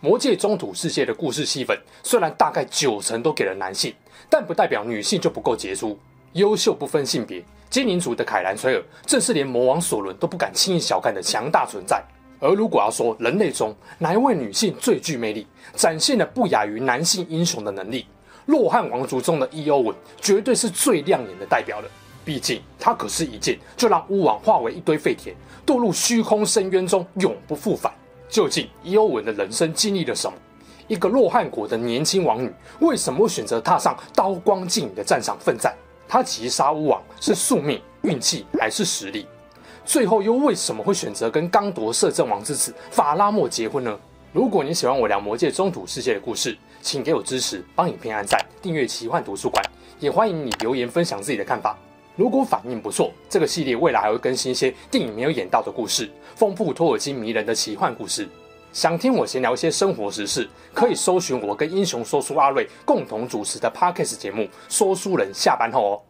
魔界中土世界的故事戏份，虽然大概九成都给了男性，但不代表女性就不够杰出。优秀不分性别，精灵族的凯兰崔尔，正是连魔王索伦都不敢轻易小看的强大存在。而如果要说人类中哪一位女性最具魅力，展现了不亚于男性英雄的能力，洛汗王族中的伊欧文绝对是最亮眼的代表了。毕竟她可是一剑就让巫王化为一堆废铁，堕入虚空深渊中，永不复返。究竟伊欧文的人生经历了什么？一个洛汉国的年轻王女，为什么会选择踏上刀光剑影的战场奋战？她击杀巫王是宿命、运气还是实力？最后又为什么会选择跟刚铎摄政王之子法拉莫结婚呢？如果你喜欢我聊魔界中土世界的故事，请给我支持，帮影片按赞、订阅奇幻图书馆，也欢迎你留言分享自己的看法。如果反应不错，这个系列未来还会更新一些电影没有演到的故事，丰富托尔金迷人的奇幻故事。想听我闲聊一些生活时事，可以搜寻我跟英雄说书阿瑞共同主持的 Podcast 节目《说书人下班后》哦。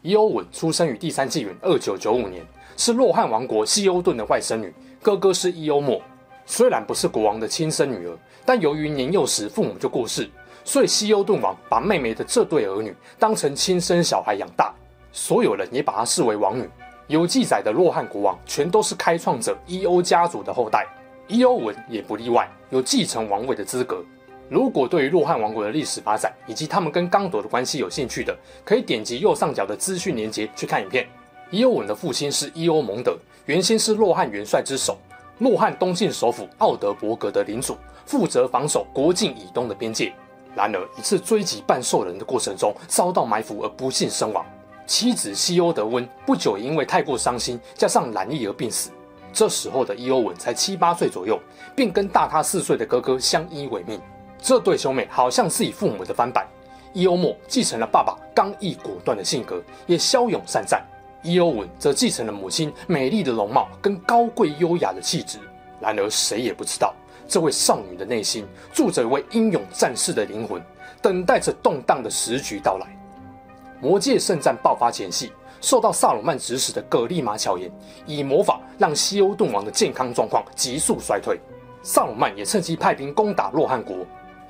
伊欧文出生于第三纪元二九九五年，是洛汗王国西欧顿的外甥女，哥哥是伊欧莫。虽然不是国王的亲生女儿，但由于年幼时父母就过世。所以西欧顿王把妹妹的这对儿女当成亲生小孩养大，所有人也把她视为王女。有记载的洛汗国王全都是开创者伊欧家族的后代，伊欧文也不例外，有继承王位的资格。如果对于洛汗王国的历史发展以及他们跟刚铎的关系有兴趣的，可以点击右上角的资讯连接去看影片。伊欧文的父亲是伊欧蒙德，原先是洛汗元帅之首，洛汗东境首府奥德伯格的领主，负责防守国境以东的边界。然而，一次追击半兽人的过程中遭到埋伏而不幸身亡。妻子西欧德温不久因为太过伤心，加上染疫而病死。这时候的伊欧文才七八岁左右，便跟大他四岁的哥哥相依为命。这对兄妹好像是以父母的翻版。伊欧莫继承了爸爸刚毅果断的性格，也骁勇善战；伊欧文则继承了母亲美丽的容貌跟高贵优雅的气质。然而，谁也不知道。这位少女的内心住着一位英勇战士的灵魂，等待着动荡的时局到来。魔界圣战爆发前夕，受到萨鲁曼指使的葛利玛巧言以魔法让西欧顿王的健康状况急速衰退。萨鲁曼也趁机派兵攻打洛汗国。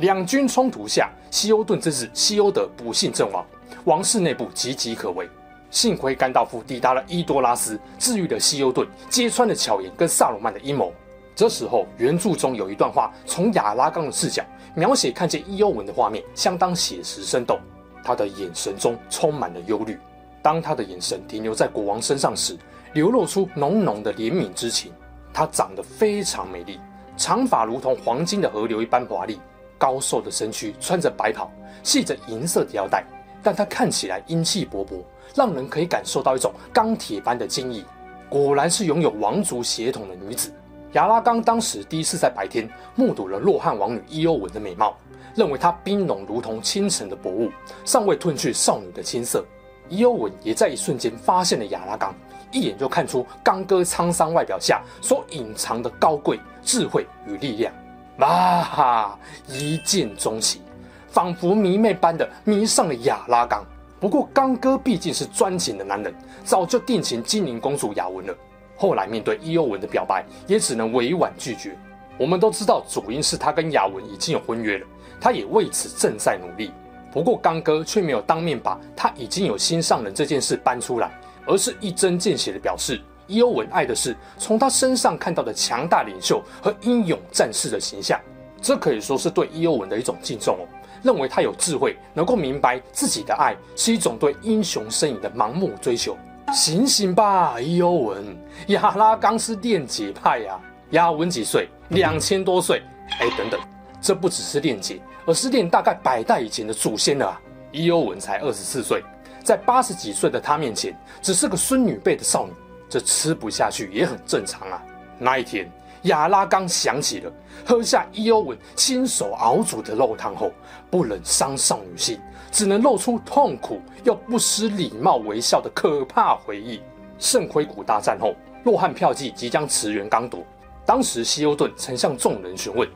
两军冲突下，西欧顿之子西欧德不幸阵亡，王室内部岌岌可危。幸亏甘道夫抵达了伊多拉斯，治愈了西欧顿，揭穿了巧言跟萨鲁曼的阴谋。这时候，原著中有一段话，从亚拉冈的视角描写看见伊欧文的画面，相当写实生动。他的眼神中充满了忧虑。当他的眼神停留在国王身上时，流露出浓浓的怜悯之情。她长得非常美丽，长发如同黄金的河流一般华丽，高瘦的身躯穿着白袍，系着银色的腰带，但她看起来英气勃勃，让人可以感受到一种钢铁般的坚毅。果然是拥有王族血统的女子。亚拉冈当时第一次在白天目睹了洛汗王女伊欧文的美貌，认为她冰冷如同清晨的薄雾，尚未褪去少女的青涩。伊欧文也在一瞬间发现了亚拉冈，一眼就看出刚哥沧桑外表下所隐藏的高贵、智慧与力量。啊哈！一见钟情，仿佛迷妹般的迷上了亚拉冈。不过刚哥毕竟是专情的男人，早就定情精灵公主雅文了。后来面对伊欧文的表白，也只能委婉拒绝。我们都知道，主因是他跟雅文已经有婚约了，他也为此正在努力。不过刚哥却没有当面把他已经有心上人这件事搬出来，而是一针见血地表示，伊欧文爱的是从他身上看到的强大领袖和英勇战士的形象。这可以说是对伊欧文的一种敬重哦，认为他有智慧，能够明白自己的爱是一种对英雄身影的盲目追求。醒醒吧，伊欧文！亚拉冈是炼解派呀、啊。雅文几岁？两千多岁。哎，等等，这不只是炼解，而是炼大概百代以前的祖先了啊！伊欧文才二十四岁，在八十几岁的他面前，只是个孙女辈的少女，这吃不下去也很正常啊。那一天，亚拉冈想起了喝下伊欧文亲手熬煮的肉汤后，不忍伤少女心，只能露出痛苦又不失礼貌微笑的可怕回忆。圣盔谷大战后，洛汉票骑即将驰援刚铎。当时希欧顿曾向众人询问：“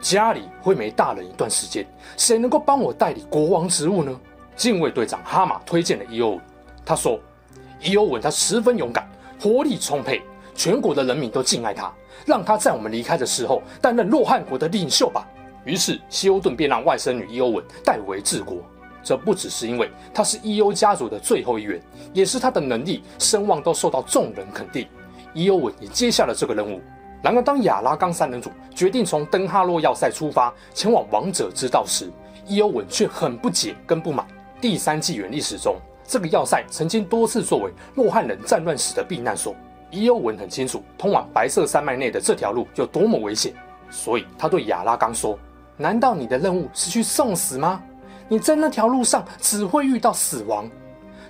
家里会没大人一段时间，谁能够帮我代理国王职务呢？”禁卫队长哈马推荐了伊欧文。他说：“伊欧文他十分勇敢，活力充沛，全国的人民都敬爱他。让他在我们离开的时候担任洛汉国的领袖吧。”于是希欧顿便让外甥女伊欧文代为治国。这不只是因为他是伊欧家族的最后一员，也是他的能力、声望都受到众人肯定。伊欧文也接下了这个任务。然而，当亚拉冈三人组决定从登哈洛要塞出发前往王者之道时，伊欧文却很不解跟不满。第三纪元历史中，这个要塞曾经多次作为洛汉人战乱时的避难所。伊欧文很清楚通往白色山脉内的这条路有多么危险，所以他对亚拉冈说：“难道你的任务是去送死吗？你在那条路上只会遇到死亡，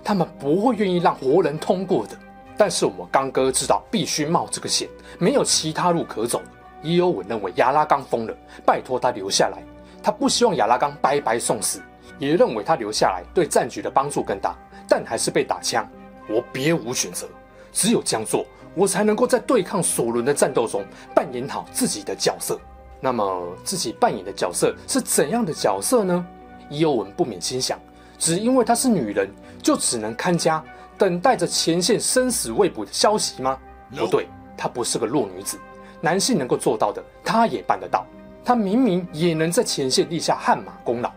他们不会愿意让活人通过的。”但是我们刚哥知道必须冒这个险，没有其他路可走。伊欧文认为亚拉冈疯了，拜托他留下来。他不希望亚拉冈白白送死，也认为他留下来对战局的帮助更大。但还是被打枪。我别无选择，只有这样做，我才能够在对抗索伦的战斗中扮演好自己的角色。那么自己扮演的角色是怎样的角色呢？伊欧文不免心想：只因为她是女人，就只能看家？等待着前线生死未卜的消息吗不对，她不是个弱女子。男性能够做到的，她也办得到。她明明也能在前线立下汗马功劳。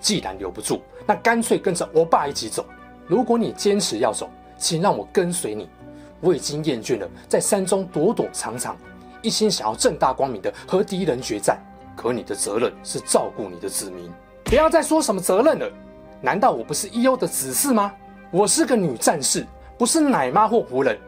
既然留不住，那干脆跟着欧巴一起走。如果你坚持要走，请让我跟随你。我已经厌倦了在山中躲躲藏藏，一心想要正大光明的和敌人决战。可你的责任是照顾你的子民。不要再说什么责任了。难道我不是伊欧的子嗣吗？我是个女战士，不是奶妈或仆人。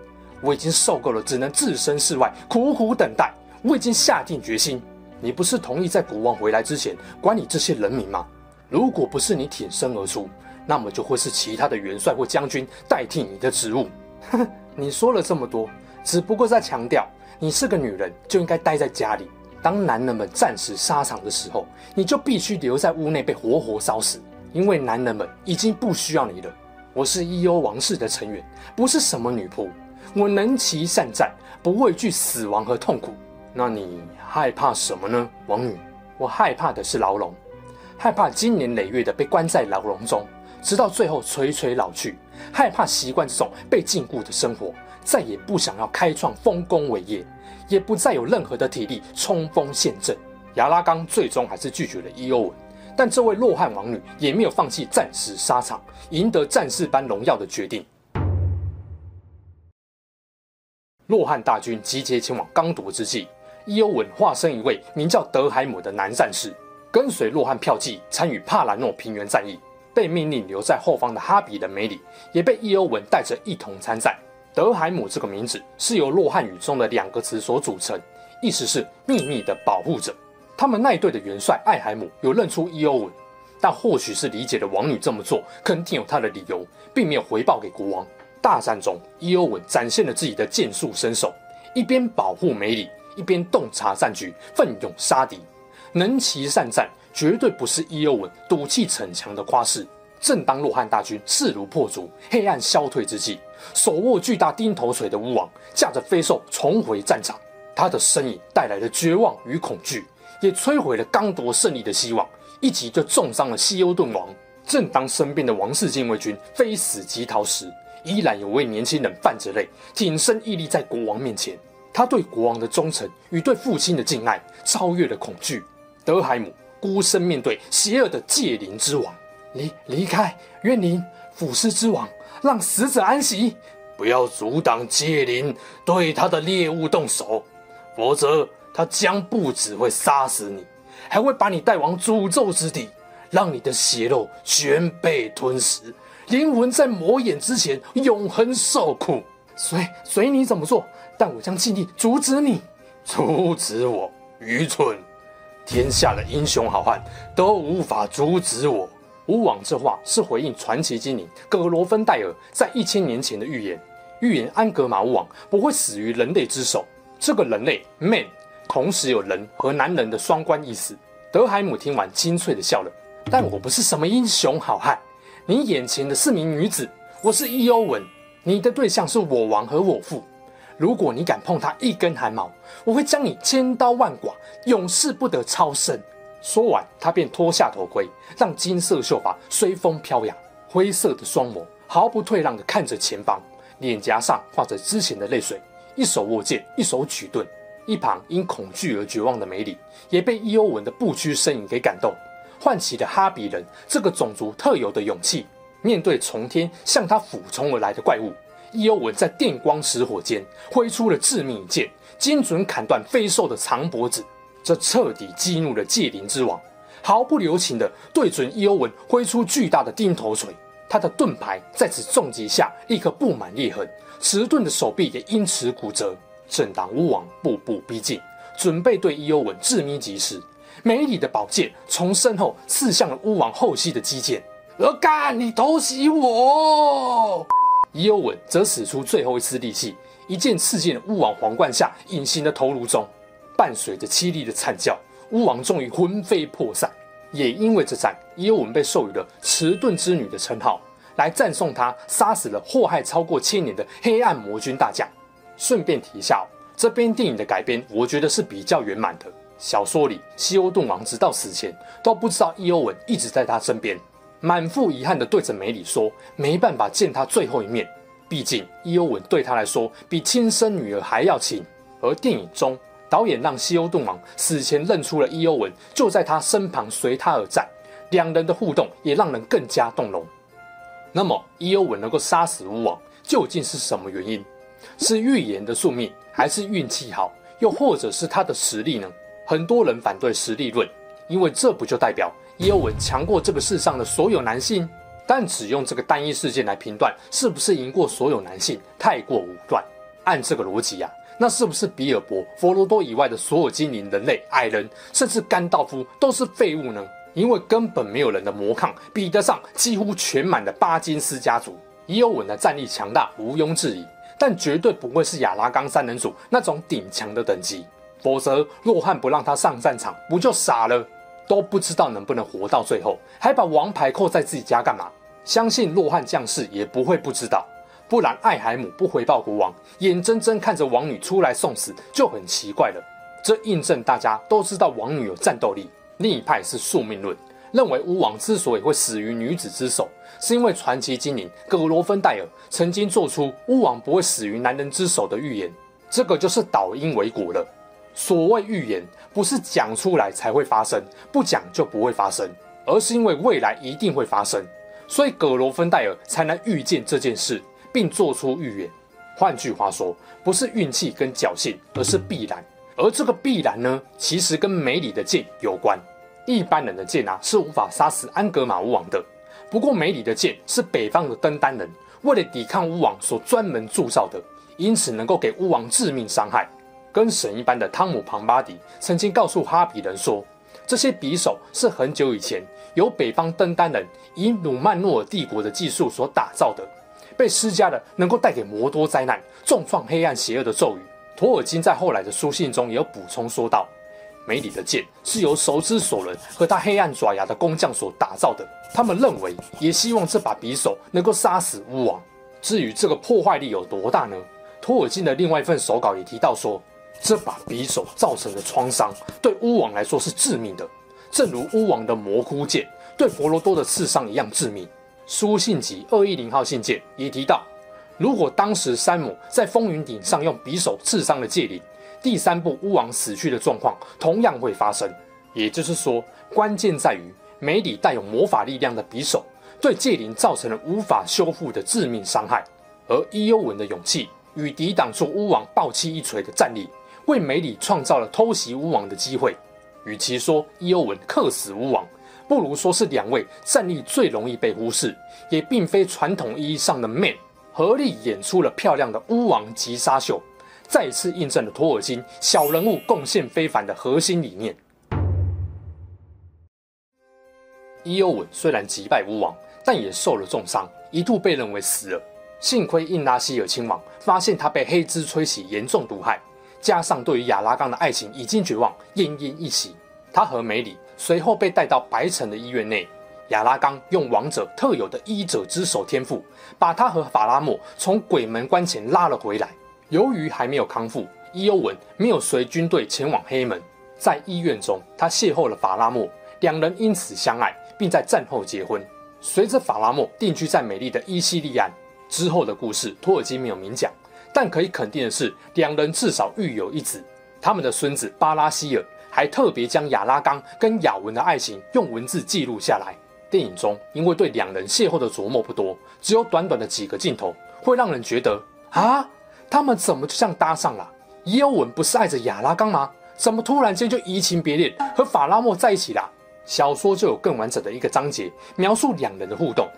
我已经受够了只能置身事外，苦苦等待。我已经下定决心。你不是同意在国王回来之前管你这些人民吗？如果不是你挺身而出，那么就会是其他的元帅或将军代替你的职务。呵呵，你说了这么多，只不过在强调你是个女人就应该待在家里。当男人们战死沙场的时候，你就必须留在屋内被活活烧死，因为男人们已经不需要你了。我是伊欧王室的成员，不是什么女仆。我能骑善战，不畏惧死亡和痛苦。那你害怕什么呢，王女？我害怕的是牢笼，害怕经年累月的被关在牢笼中，直到最后垂垂老去。害怕习惯这种被禁锢的生活，再也不想要开创丰功伟业，也不再有任何的体力冲锋陷阵。亚拉冈最终还是拒绝了伊欧文。但这位洛汉王女也没有放弃战死沙场、赢得战士般荣耀的决定。洛汉大军集结前往刚铎之际，伊欧文化身一位名叫德海姆的男战士，跟随洛汉票骑参与帕兰诺平原战役。被命令留在后方的哈比人梅里也被伊欧文带着一同参战。德海姆这个名字是由洛汉语中的两个词所组成，意思是秘密的保护者。他们那一队的元帅艾海姆有认出伊欧文，但或许是理解了王女这么做肯定有他的理由，并没有回报给国王。大战中，伊欧文展现了自己的剑术身手，一边保护梅里，一边洞察战局，奋勇杀敌。能骑善战，绝对不是伊欧文赌气逞强的夸饰。正当洛汗大军势如破竹，黑暗消退之际，手握巨大钉头锤的巫王驾着飞兽重回战场，他的身影带来了绝望与恐惧。也摧毁了刚夺胜利的希望，一击就重伤了希欧顿王。正当身边的王室禁卫军非死即逃时，依然有位年轻人泛着泪，挺身屹立在国王面前。他对国王的忠诚与对父亲的敬爱，超越了恐惧。德海姆孤身面对邪恶的戒灵之王，离离开，怨灵腐尸之王，让死者安息。不要阻挡戒灵对他的猎物动手，否则。他将不只会杀死你，还会把你带往诅咒之地，让你的血肉全被吞噬，灵魂在魔眼之前永恒受苦。随随你怎么做，但我将尽力阻止你。阻止我？愚蠢！天下的英雄好汉都无法阻止我。巫王这话是回应传奇精灵葛罗芬戴尔在一千年前的预言，预言安格玛巫王不会死于人类之手。这个人类 man 同时有人和男人的双关意思。德海姆听完，清脆的笑了。但我不是什么英雄好汉，你眼前的是名女子，我是伊欧文，你的对象是我王和我父。如果你敢碰她一根汗毛，我会将你千刀万剐，永世不得超生。说完，他便脱下头盔，让金色秀发随风飘扬，灰色的双眸毫不退让地看着前方，脸颊上画着之前的泪水，一手握剑，一手举盾。一旁因恐惧而绝望的梅里，也被伊欧文的不屈身影给感动，唤起了哈比人这个种族特有的勇气。面对从天向他俯冲而来的怪物，伊欧文在电光石火间挥出了致命一剑，精准砍断飞兽的长脖子。这彻底激怒了戒灵之王，毫不留情地对准伊欧文挥出巨大的钉头锤。他的盾牌在此重击下立刻布满裂痕，迟钝的手臂也因此骨折。正当巫王步步逼近，准备对伊欧文致命一击时，梅里的宝剑从身后刺向了巫王后膝的肌腱。而干，你偷袭我！伊欧文则使出最后一丝力气，一剑刺进了巫王皇冠下隐形的头颅中。伴随着凄厉的惨叫，巫王终于魂飞魄散。也因为这战，伊欧文被授予了迟钝之女的称号，来赞颂他杀死了祸害超过千年的黑暗魔君大将。顺便提一下哦，这边电影的改编，我觉得是比较圆满的。小说里，西欧顿王直到死前都不知道伊欧文一直在他身边，满腹遗憾地对着梅里说：“没办法见他最后一面，毕竟伊欧文对他来说比亲生女儿还要亲。”而电影中，导演让西欧顿王死前认出了伊欧文就在他身旁，随他而战，两人的互动也让人更加动容。那么，伊欧文能够杀死巫王，究竟是什么原因？是预言的宿命，还是运气好，又或者是他的实力呢？很多人反对实力论，因为这不就代表伊欧文强过这个世上的所有男性？但只用这个单一事件来评断是不是赢过所有男性，太过武断。按这个逻辑呀，那是不是比尔博、佛罗多以外的所有精灵、人类、矮人，甚至甘道夫都是废物呢？因为根本没有人的魔抗比得上几乎全满的巴金斯家族。伊欧文的战力强大，毋庸置疑。但绝对不会是亚拉冈三人组那种顶强的等级，否则洛汉不让他上战场，不就傻了？都不知道能不能活到最后，还把王牌扣在自己家干嘛？相信洛汉将士也不会不知道，不然艾海姆不回报国王，眼睁睁看着王女出来送死就很奇怪了。这印证大家都知道王女有战斗力。另一派是宿命论。认为巫王之所以会死于女子之手，是因为传奇精灵葛罗芬戴尔曾经做出巫王不会死于男人之手的预言，这个就是倒因为果了。所谓预言，不是讲出来才会发生，不讲就不会发生，而是因为未来一定会发生，所以葛罗芬戴尔才能预见这件事，并做出预言。换句话说，不是运气跟侥幸，而是必然。而这个必然呢，其实跟梅里的剑有关。一般人的剑啊是无法杀死安格玛巫王的。不过梅里的剑是北方的登丹人为了抵抗巫王所专门铸造的，因此能够给巫王致命伤害。跟神一般的汤姆庞巴迪曾经告诉哈比人说，这些匕首是很久以前由北方登丹人以努曼诺尔帝国的技术所打造的，被施加了能够带给魔多灾难、重创黑暗邪恶的咒语。托尔金在后来的书信中也有补充说道。梅里的剑是由熟知索伦和他黑暗爪牙的工匠所打造的。他们认为，也希望这把匕首能够杀死巫王。至于这个破坏力有多大呢？托尔金的另外一份手稿也提到说，这把匕首造成的创伤对巫王来说是致命的，正如巫王的魔窟剑对佛罗多的刺伤一样致命。书信集二一零号信件也提到，如果当时山姆在风云顶上用匕首刺伤了戒灵。第三部巫王死去的状况同样会发生，也就是说，关键在于梅里带有魔法力量的匕首对戒灵造成了无法修复的致命伤害，而伊欧文的勇气与抵挡住巫王暴气一锤的战力，为梅里创造了偷袭巫王的机会。与其说伊欧文克死巫王，不如说是两位战力最容易被忽视，也并非传统意义上的 man 合力演出了漂亮的巫王击杀秀。再次印证了托尔金小人物贡献非凡的核心理念。伊欧文虽然击败巫王，但也受了重伤，一度被认为死了。幸亏印拉希尔亲王发现他被黑之吹袭严重毒害，加上对于亚拉冈的爱情已经绝望，奄奄一息。他和梅里随后被带到白城的医院内，亚拉冈用王者特有的医者之手天赋，把他和法拉莫从鬼门关前拉了回来。由于还没有康复，伊欧文没有随军队前往黑门。在医院中，他邂逅了法拉莫，两人因此相爱，并在战后结婚。随着法拉莫定居在美丽的伊西利安之后的故事，托尔金没有明讲，但可以肯定的是，两人至少育有一子。他们的孙子巴拉希尔还特别将亚拉冈跟雅文的爱情用文字记录下来。电影中因为对两人邂逅的琢磨不多，只有短短的几个镜头，会让人觉得啊，他们怎么就这样搭上了？伊欧文不是爱着亚拉冈吗？怎么突然间就移情别恋，和法拉莫在一起了？小说就有更完整的一个章节描述两人的互动，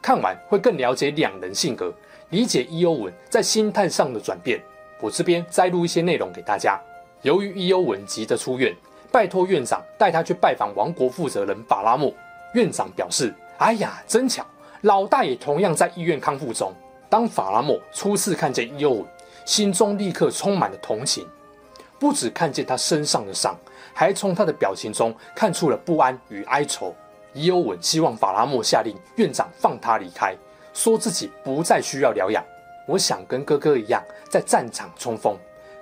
看完会更了解两人性格，理解伊欧文在心态上的转变。我这边摘录一些内容给大家。由于伊欧文急着出院，拜托院长带他去拜访王国负责人法拉莫。院长表示：“哎呀，真巧，老大也同样在医院康复中。”当法拉莫初次看见伊欧文，心中立刻充满了同情。不只看见他身上的伤，还从他的表情中看出了不安与哀愁。伊欧文希望法拉莫下令院长放他离开，说自己不再需要疗养。我想跟哥哥一样在战场冲锋，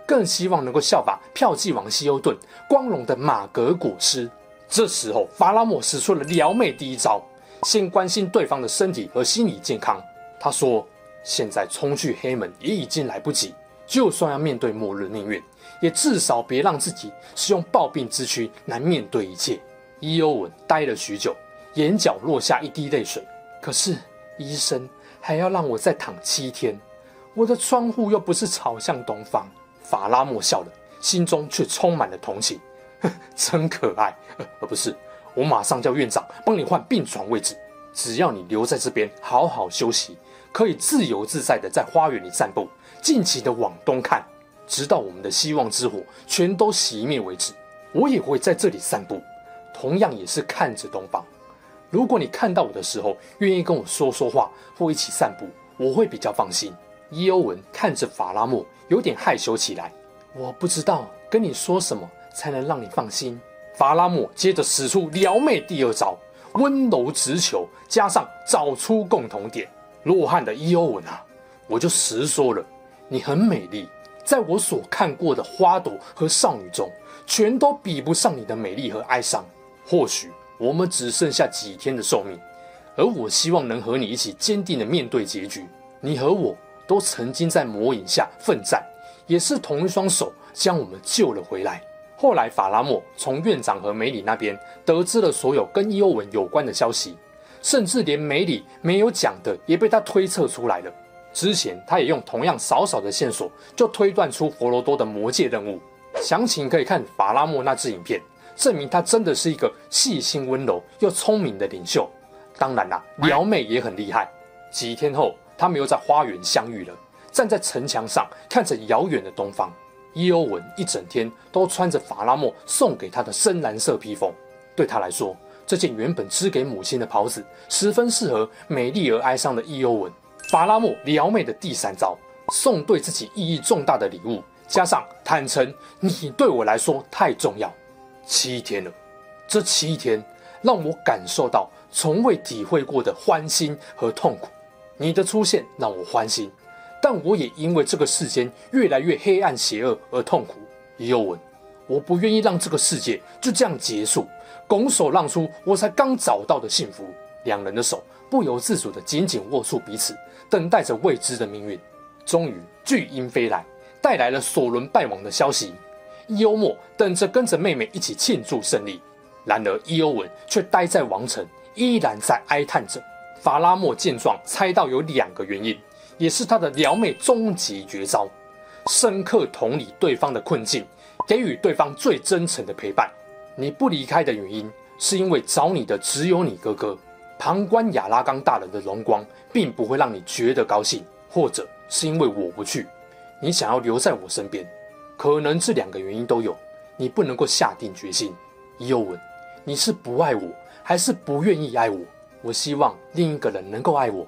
更希望能够效法票骑王希欧顿光荣的马革裹尸。这时候，法拉莫使出了撩妹第一招，先关心对方的身体和心理健康。他说：“现在冲去黑门也已经来不及，就算要面对末日命运。”也至少别让自己使用暴病之躯来面对一切。伊欧文呆了许久，眼角落下一滴泪水。可是医生还要让我再躺七天，我的窗户又不是朝向东方。法拉莫笑了，心中却充满了同情。真可爱。而 不是，我马上叫院长帮你换病床位置。只要你留在这边好好休息，可以自由自在的在花园里散步，尽情的往东看。直到我们的希望之火全都熄灭为止，我也会在这里散步，同样也是看着东方。如果你看到我的时候愿意跟我说说话或一起散步，我会比较放心。伊欧文看着法拉莫，有点害羞起来。我不知道跟你说什么才能让你放心。法拉莫接着使出撩妹第二招，温柔直球加上找出共同点。洛汉的伊欧文啊，我就实说了，你很美丽。在我所看过的花朵和少女中，全都比不上你的美丽和哀伤。或许我们只剩下几天的寿命，而我希望能和你一起坚定的面对结局。你和我都曾经在魔影下奋战，也是同一双手将我们救了回来。后来，法拉莫从院长和梅里那边得知了所有跟伊欧文有关的消息，甚至连梅里没有讲的也被他推测出来了。之前，他也用同样少少的线索，就推断出佛罗多的魔戒任务。详情可以看法拉莫那支影片，证明他真的是一个细心温柔又聪明的领袖。当然啦，撩妹 也很厉害。几天后，他们又在花园相遇了，站在城墙上看着遥远的东方。伊欧文一整天都穿着法拉莫送给他的深蓝色披风，对他来说，这件原本织给母亲的袍子，十分适合美丽而哀伤的伊欧文。法拉莫撩妹的第三招，送对自己意义重大的礼物，加上坦诚，你对我来说太重要。七天了，这七天让我感受到从未体会过的欢欣和痛苦。你的出现让我欢心，但我也因为这个世间越来越黑暗邪恶而痛苦。伊欧文，我不愿意让这个世界就这样结束，拱手让出我才刚找到的幸福。两人的手不由自主地紧紧握住彼此。等待着未知的命运。终于，巨鹰飞来，带来了索伦败亡的消息。伊欧莫等着跟着妹妹一起庆祝胜利，然而伊欧文却待在王城，依然在哀叹着。法拉莫见状，猜到有两个原因，也是他的撩妹终极绝招：深刻同理对方的困境，给予对方最真诚的陪伴。你不离开的原因，是因为找你的只有你哥哥。旁观亚拉冈大人的荣光，并不会让你觉得高兴，或者是因为我不去，你想要留在我身边，可能这两个原因都有。你不能够下定决心。伊欧文，你是不爱我，还是不愿意爱我？我希望另一个人能够爱我，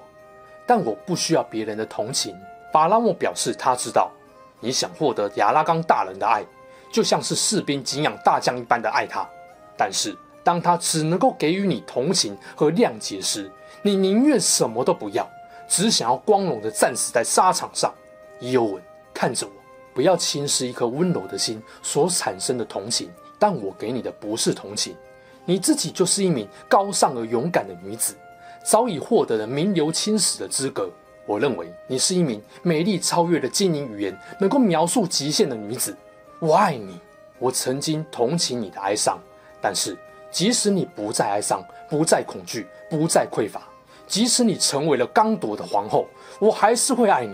但我不需要别人的同情。法拉莫表示他知道，你想获得亚拉冈大人的爱，就像是士兵敬仰大将一般的爱他。但是，当他只能够给予你同情和谅解时，你宁愿什么都不要，只想要光荣地战死在沙场上。伊欧文，看着我，不要轻视一颗温柔的心所产生的同情。但我给你的不是同情，你自己就是一名高尚而勇敢的女子，早已获得了名留青史的资格。我认为你是一名美丽超越了精灵语言能够描述极限的女子。我爱你，我曾经同情你的哀伤，但是即使你不再哀伤，不再恐惧，不再匮乏，即使你成为了刚铎的皇后，我还是会爱你。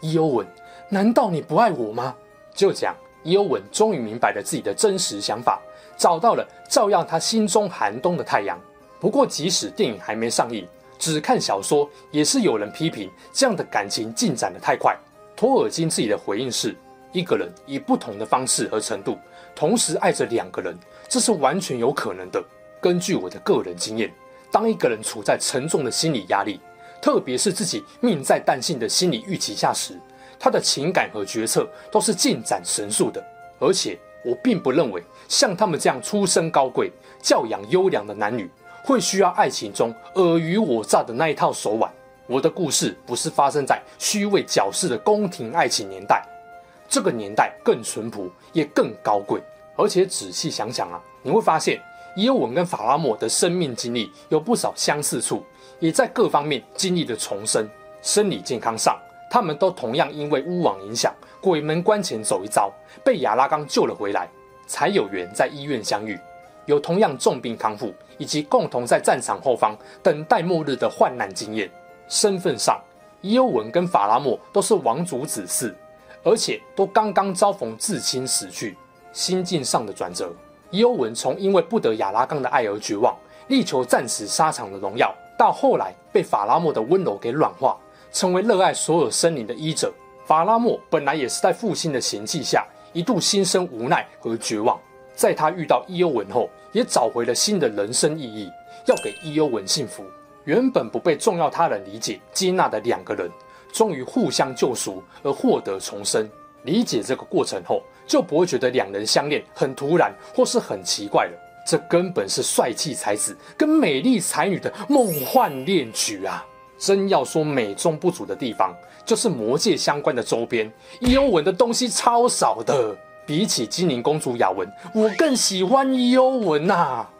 伊欧文，难道你不爱我吗？就这样，伊欧文终于明白了自己的真实想法，找到了照耀他心中寒冬的太阳。不过，即使电影还没上映。只看小说也是有人批评这样的感情进展得太快。托尔金自己的回应是：一个人以不同的方式和程度同时爱着两个人，这是完全有可能的。根据我的个人经验，当一个人处在沉重的心理压力，特别是自己命在旦夕的心理预期下时，他的情感和决策都是进展神速的。而且，我并不认为像他们这样出身高贵、教养优良的男女。会需要爱情中尔虞我诈的那一套手腕。我的故事不是发生在虚伪矫饰的宫廷爱情年代，这个年代更淳朴，也更高贵。而且仔细想想啊，你会发现伊欧文跟法拉莫的生命经历有不少相似处，也在各方面经历了重生。生理健康上，他们都同样因为巫王影响，鬼门关前走一遭，被亚拉冈救了回来，才有缘在医院相遇。有同样重病康复，以及共同在战场后方等待末日的患难经验。身份上，伊欧文跟法拉莫都是王族子嗣，而且都刚刚遭逢至亲死去。心境上的转折，伊欧文从因为不得亚拉冈的爱而绝望，力求战死沙场的荣耀，到后来被法拉莫的温柔给软化，成为热爱所有生灵的医者。法拉莫本来也是在父亲的嫌弃下，一度心生无奈和绝望。在他遇到伊欧文后，也找回了新的人生意义，要给伊欧文幸福。原本不被重要他人理解接纳的两个人，终于互相救赎而获得重生。理解这个过程后，就不会觉得两人相恋很突然或是很奇怪了。这根本是帅气才子跟美丽才女的梦幻恋曲啊！真要说美中不足的地方，就是魔戒相关的周边，伊欧文的东西超少的。比起精灵公主雅文，我更喜欢伊欧文呐、啊。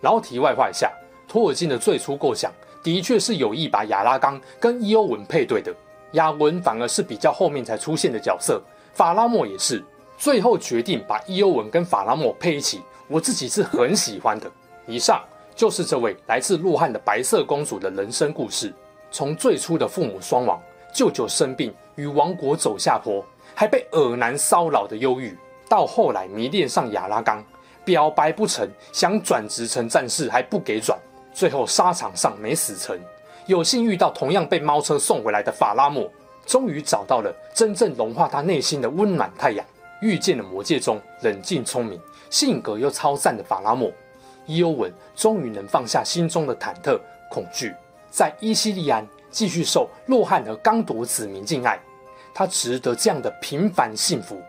然后题外话一下，托尔金的最初构想的确是有意把亚拉冈跟伊欧文配对的，雅文反而是比较后面才出现的角色，法拉莫也是。最后决定把伊欧文跟法拉莫配一起，我自己是很喜欢的。以上就是这位来自洛汗的白色公主的人生故事，从最初的父母双亡，舅舅生病与王国走下坡。还被尔男骚扰的忧郁，到后来迷恋上亚拉冈，表白不成，想转职成战士还不给转，最后沙场上没死成，有幸遇到同样被猫车送回来的法拉莫，终于找到了真正融化他内心的温暖太阳，遇见了魔界中冷静聪明、性格又超赞的法拉莫，伊欧文终于能放下心中的忐忑恐惧，在伊西利安继续受洛汗和刚铎子民敬爱。他值得这样的平凡幸福。